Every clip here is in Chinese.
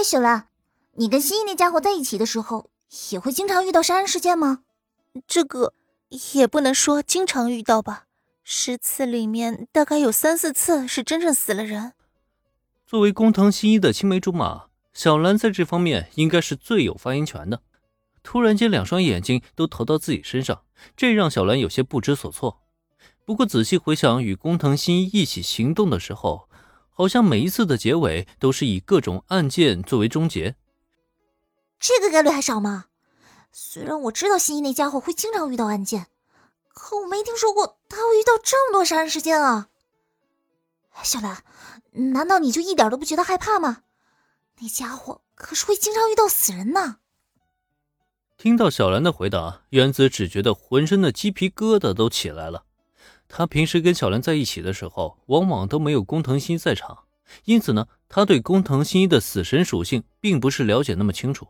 哎，小兰，你跟新一那家伙在一起的时候，也会经常遇到杀人事件吗？这个也不能说经常遇到吧，十次里面大概有三四次是真正死了人。作为工藤新一的青梅竹马，小兰在这方面应该是最有发言权的。突然间，两双眼睛都投到自己身上，这让小兰有些不知所措。不过仔细回想，与工藤新一一起行动的时候，好像每一次的结尾都是以各种案件作为终结。这个概率还少吗？虽然我知道新一那家伙会经常遇到案件，可我没听说过他会遇到这么多杀人事件啊！小兰，难道你就一点都不觉得害怕吗？那家伙可是会经常遇到死人呢。听到小兰的回答，原子只觉得浑身的鸡皮疙瘩都起来了。他平时跟小兰在一起的时候，往往都没有工藤新一在场，因此呢，他对工藤新一的死神属性并不是了解那么清楚。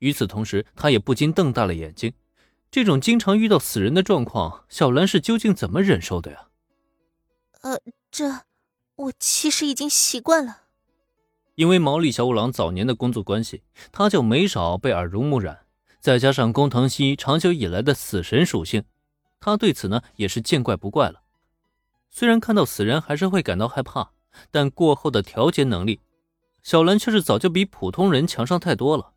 与此同时，他也不禁瞪大了眼睛。这种经常遇到死人的状况，小兰是究竟怎么忍受的呀？呃，这我其实已经习惯了。因为毛利小五郎早年的工作关系，他就没少被耳濡目染。再加上工藤新一长久以来的死神属性，他对此呢也是见怪不怪了。虽然看到死人还是会感到害怕，但过后的调节能力，小兰却是早就比普通人强上太多了。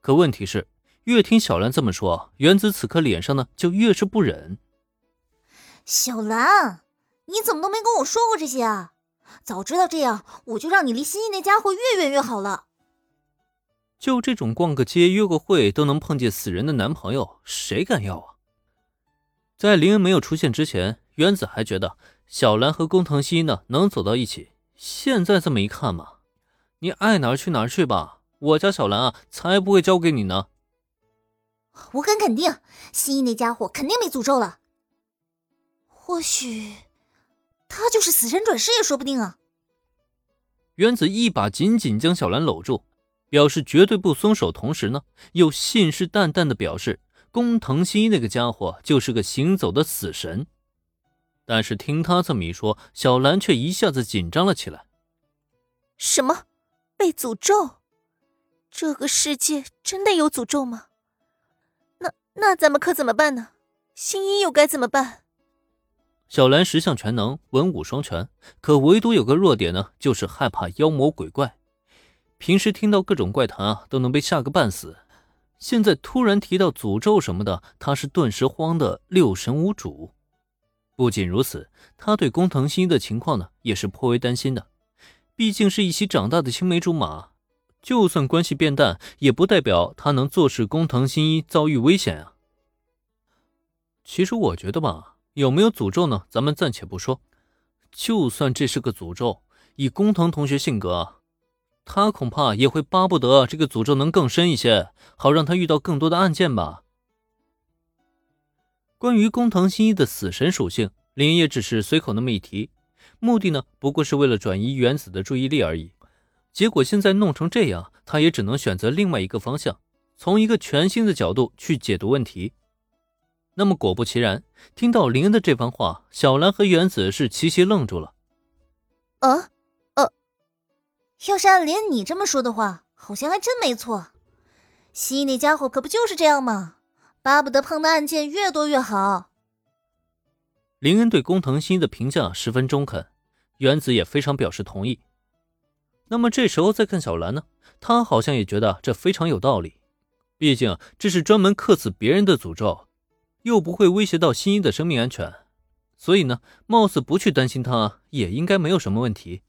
可问题是，越听小兰这么说，原子此刻脸上呢就越是不忍。小兰，你怎么都没跟我说过这些啊？早知道这样，我就让你离新一那家伙越远越好了。就这种逛个街、约个会都能碰见死人的男朋友，谁敢要啊？在林恩没有出现之前，原子还觉得小兰和工藤新一呢能走到一起。现在这么一看嘛，你爱哪儿去哪儿去吧，我家小兰啊才不会交给你呢。我敢肯定，新一那家伙肯定被诅咒了。或许他就是死神转世也说不定啊！原子一把紧紧将小兰搂住。表示绝对不松手，同时呢，又信誓旦旦的表示工藤新一那个家伙就是个行走的死神。但是听他这么一说，小兰却一下子紧张了起来。什么？被诅咒？这个世界真的有诅咒吗？那那咱们可怎么办呢？新一又该怎么办？小兰十项全能，文武双全，可唯独有个弱点呢，就是害怕妖魔鬼怪。平时听到各种怪谈啊，都能被吓个半死。现在突然提到诅咒什么的，他是顿时慌得六神无主。不仅如此，他对工藤新一的情况呢，也是颇为担心的。毕竟是一起长大的青梅竹马，就算关系变淡，也不代表他能坐视工藤新一遭遇危险啊。其实我觉得吧，有没有诅咒呢？咱们暂且不说。就算这是个诅咒，以工藤同学性格。他恐怕也会巴不得这个诅咒能更深一些，好让他遇到更多的案件吧。关于工藤新一的死神属性，林也只是随口那么一提，目的呢不过是为了转移原子的注意力而已。结果现在弄成这样，他也只能选择另外一个方向，从一个全新的角度去解读问题。那么果不其然，听到林恩的这番话，小兰和原子是齐齐愣住了。啊？要是按连你这么说的话，好像还真没错。西那家伙可不就是这样吗？巴不得碰的案件越多越好。林恩对工藤新一的评价十分中肯，原子也非常表示同意。那么这时候再看小兰呢？她好像也觉得这非常有道理。毕竟这是专门克死别人的诅咒，又不会威胁到新一的生命安全，所以呢，貌似不去担心他也应该没有什么问题。